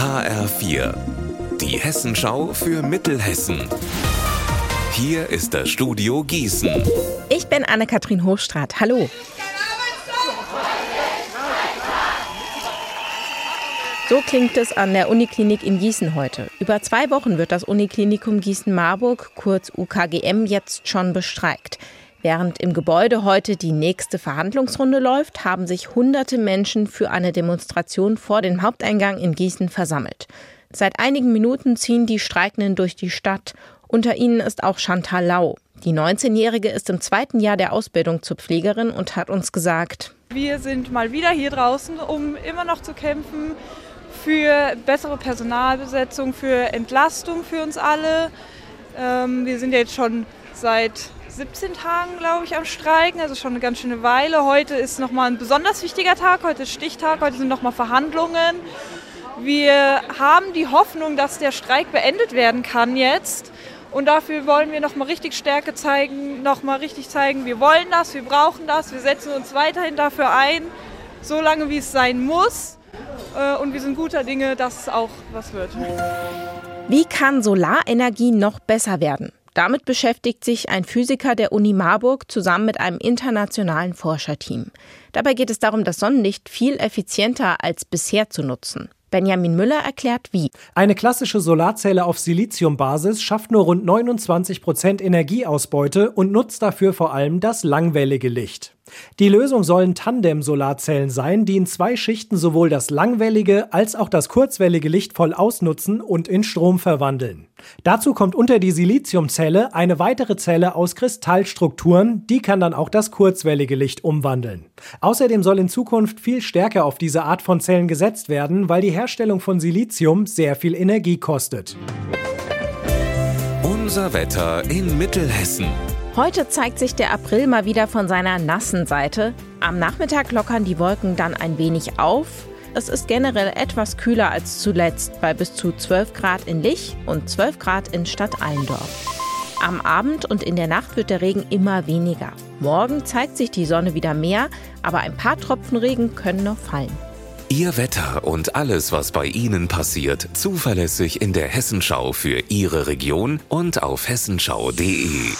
HR4, die Hessenschau für Mittelhessen. Hier ist das Studio Gießen. Ich bin Anne-Kathrin Hochstrat. Hallo. So klingt es an der Uniklinik in Gießen heute. Über zwei Wochen wird das Uniklinikum Gießen-Marburg, kurz UKGM, jetzt schon bestreikt. Während im Gebäude heute die nächste Verhandlungsrunde läuft, haben sich hunderte Menschen für eine Demonstration vor dem Haupteingang in Gießen versammelt. Seit einigen Minuten ziehen die Streikenden durch die Stadt. Unter ihnen ist auch Chantal Lau. Die 19-Jährige ist im zweiten Jahr der Ausbildung zur Pflegerin und hat uns gesagt, wir sind mal wieder hier draußen, um immer noch zu kämpfen für bessere Personalbesetzung, für Entlastung für uns alle. Ähm, wir sind jetzt schon seit 17 Tagen, glaube ich, am Streiken, also schon eine ganz schöne Weile. Heute ist nochmal ein besonders wichtiger Tag, heute ist Stichtag, heute sind nochmal Verhandlungen. Wir haben die Hoffnung, dass der Streik beendet werden kann jetzt. Und dafür wollen wir nochmal richtig Stärke zeigen, nochmal richtig zeigen, wir wollen das, wir brauchen das, wir setzen uns weiterhin dafür ein, so lange wie es sein muss. Äh, und wir sind guter Dinge, dass es auch was wird. Wie kann Solarenergie noch besser werden? Damit beschäftigt sich ein Physiker der Uni Marburg zusammen mit einem internationalen Forscherteam. Dabei geht es darum, das Sonnenlicht viel effizienter als bisher zu nutzen. Benjamin Müller erklärt wie. Eine klassische Solarzelle auf Siliziumbasis schafft nur rund 29 Prozent Energieausbeute und nutzt dafür vor allem das langwellige Licht. Die Lösung sollen Tandem-Solarzellen sein, die in zwei Schichten sowohl das langwellige als auch das kurzwellige Licht voll ausnutzen und in Strom verwandeln. Dazu kommt unter die Siliziumzelle eine weitere Zelle aus Kristallstrukturen, die kann dann auch das kurzwellige Licht umwandeln. Außerdem soll in Zukunft viel stärker auf diese Art von Zellen gesetzt werden, weil die Herstellung von Silizium sehr viel Energie kostet. Unser Wetter in Mittelhessen. Heute zeigt sich der April mal wieder von seiner nassen Seite. Am Nachmittag lockern die Wolken dann ein wenig auf. Es ist generell etwas kühler als zuletzt, bei bis zu 12 Grad in Lich und 12 Grad in Stadt Allendorf. Am Abend und in der Nacht wird der Regen immer weniger. Morgen zeigt sich die Sonne wieder mehr, aber ein paar Tropfen Regen können noch fallen. Ihr Wetter und alles, was bei Ihnen passiert, zuverlässig in der Hessenschau für Ihre Region und auf hessenschau.de.